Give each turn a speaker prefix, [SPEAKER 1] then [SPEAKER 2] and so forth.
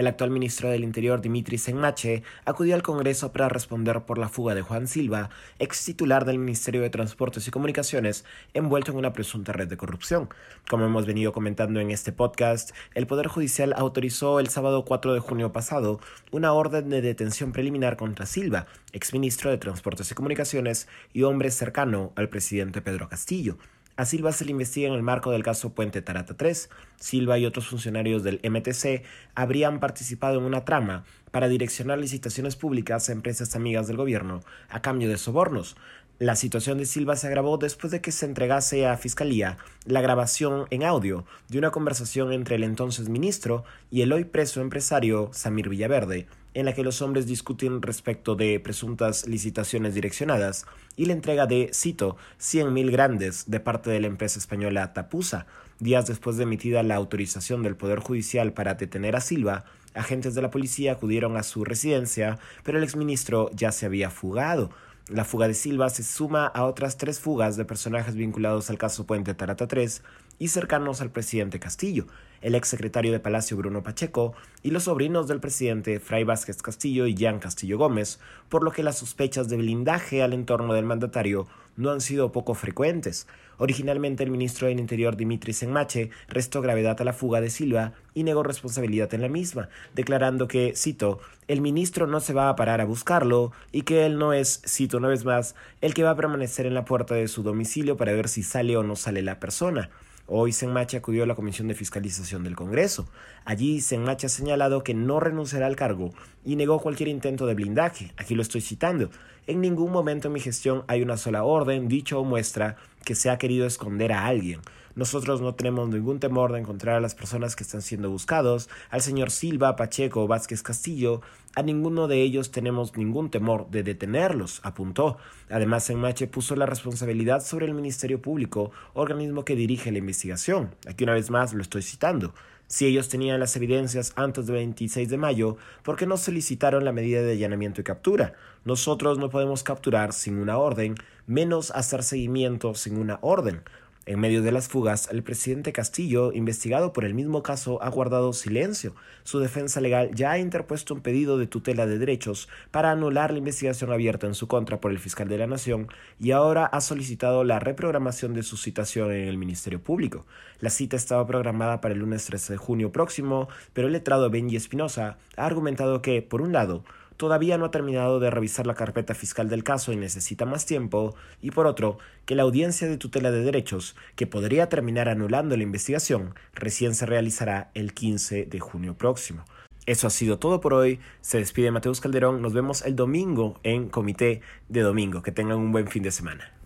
[SPEAKER 1] El actual ministro del Interior, Dimitri Senmache, acudió al Congreso para responder por la fuga de Juan Silva, ex titular del Ministerio de Transportes y Comunicaciones, envuelto en una presunta red de corrupción. Como hemos venido comentando en este podcast, el Poder Judicial autorizó el sábado 4 de junio pasado una orden de detención preliminar contra Silva, ex ministro de Transportes y Comunicaciones y hombre cercano al presidente Pedro Castillo. A Silva se le investiga en el marco del caso Puente Tarata 3. Silva y otros funcionarios del MTC habrían participado en una trama para direccionar licitaciones públicas a empresas amigas del gobierno a cambio de sobornos. La situación de Silva se agravó después de que se entregase a Fiscalía la grabación en audio de una conversación entre el entonces ministro y el hoy preso empresario Samir Villaverde, en la que los hombres discuten respecto de presuntas licitaciones direccionadas y la entrega de, cito, 100.000 grandes de parte de la empresa española Tapusa. Días después de emitida la autorización del Poder Judicial para detener a Silva, agentes de la policía acudieron a su residencia, pero el exministro ya se había fugado. La fuga de Silva se suma a otras tres fugas de personajes vinculados al caso Puente Tarata 3 y cercanos al presidente Castillo, el exsecretario de Palacio Bruno Pacheco y los sobrinos del presidente Fray Vázquez Castillo y Jean Castillo Gómez, por lo que las sospechas de blindaje al entorno del mandatario no han sido poco frecuentes. Originalmente el ministro del Interior Dimitri Senmache restó gravedad a la fuga de Silva y negó responsabilidad en la misma, declarando que, cito, el ministro no se va a parar a buscarlo y que él no es, cito una vez más, el que va a permanecer en la puerta de su domicilio para ver si sale o no sale la persona. Hoy Senmache acudió a la Comisión de Fiscalización del Congreso. Allí Senmache ha señalado que no renunciará al cargo y negó cualquier intento de blindaje. Aquí lo estoy citando. En ningún momento en mi gestión hay una sola orden, dicho o muestra que se ha querido esconder a alguien. Nosotros no tenemos ningún temor de encontrar a las personas que están siendo buscados, al señor Silva, Pacheco, Vázquez Castillo, a ninguno de ellos tenemos ningún temor de detenerlos, apuntó. Además, Enmache puso la responsabilidad sobre el Ministerio Público, organismo que dirige la investigación. Aquí una vez más lo estoy citando. Si ellos tenían las evidencias antes del 26 de mayo, ¿por qué no solicitaron la medida de allanamiento y captura? Nosotros no podemos capturar sin una orden, menos hacer seguimiento sin una orden. En medio de las fugas, el presidente Castillo, investigado por el mismo caso, ha guardado silencio. Su defensa legal ya ha interpuesto un pedido de tutela de derechos para anular la investigación abierta en su contra por el fiscal de la Nación y ahora ha solicitado la reprogramación de su citación en el Ministerio Público. La cita estaba programada para el lunes 13 de junio próximo, pero el letrado Benji Espinosa ha argumentado que, por un lado, todavía no ha terminado de revisar la carpeta fiscal del caso y necesita más tiempo, y por otro, que la audiencia de tutela de derechos, que podría terminar anulando la investigación, recién se realizará el 15 de junio próximo. Eso ha sido todo por hoy. Se despide Mateus Calderón. Nos vemos el domingo en Comité de Domingo. Que tengan un buen fin de semana.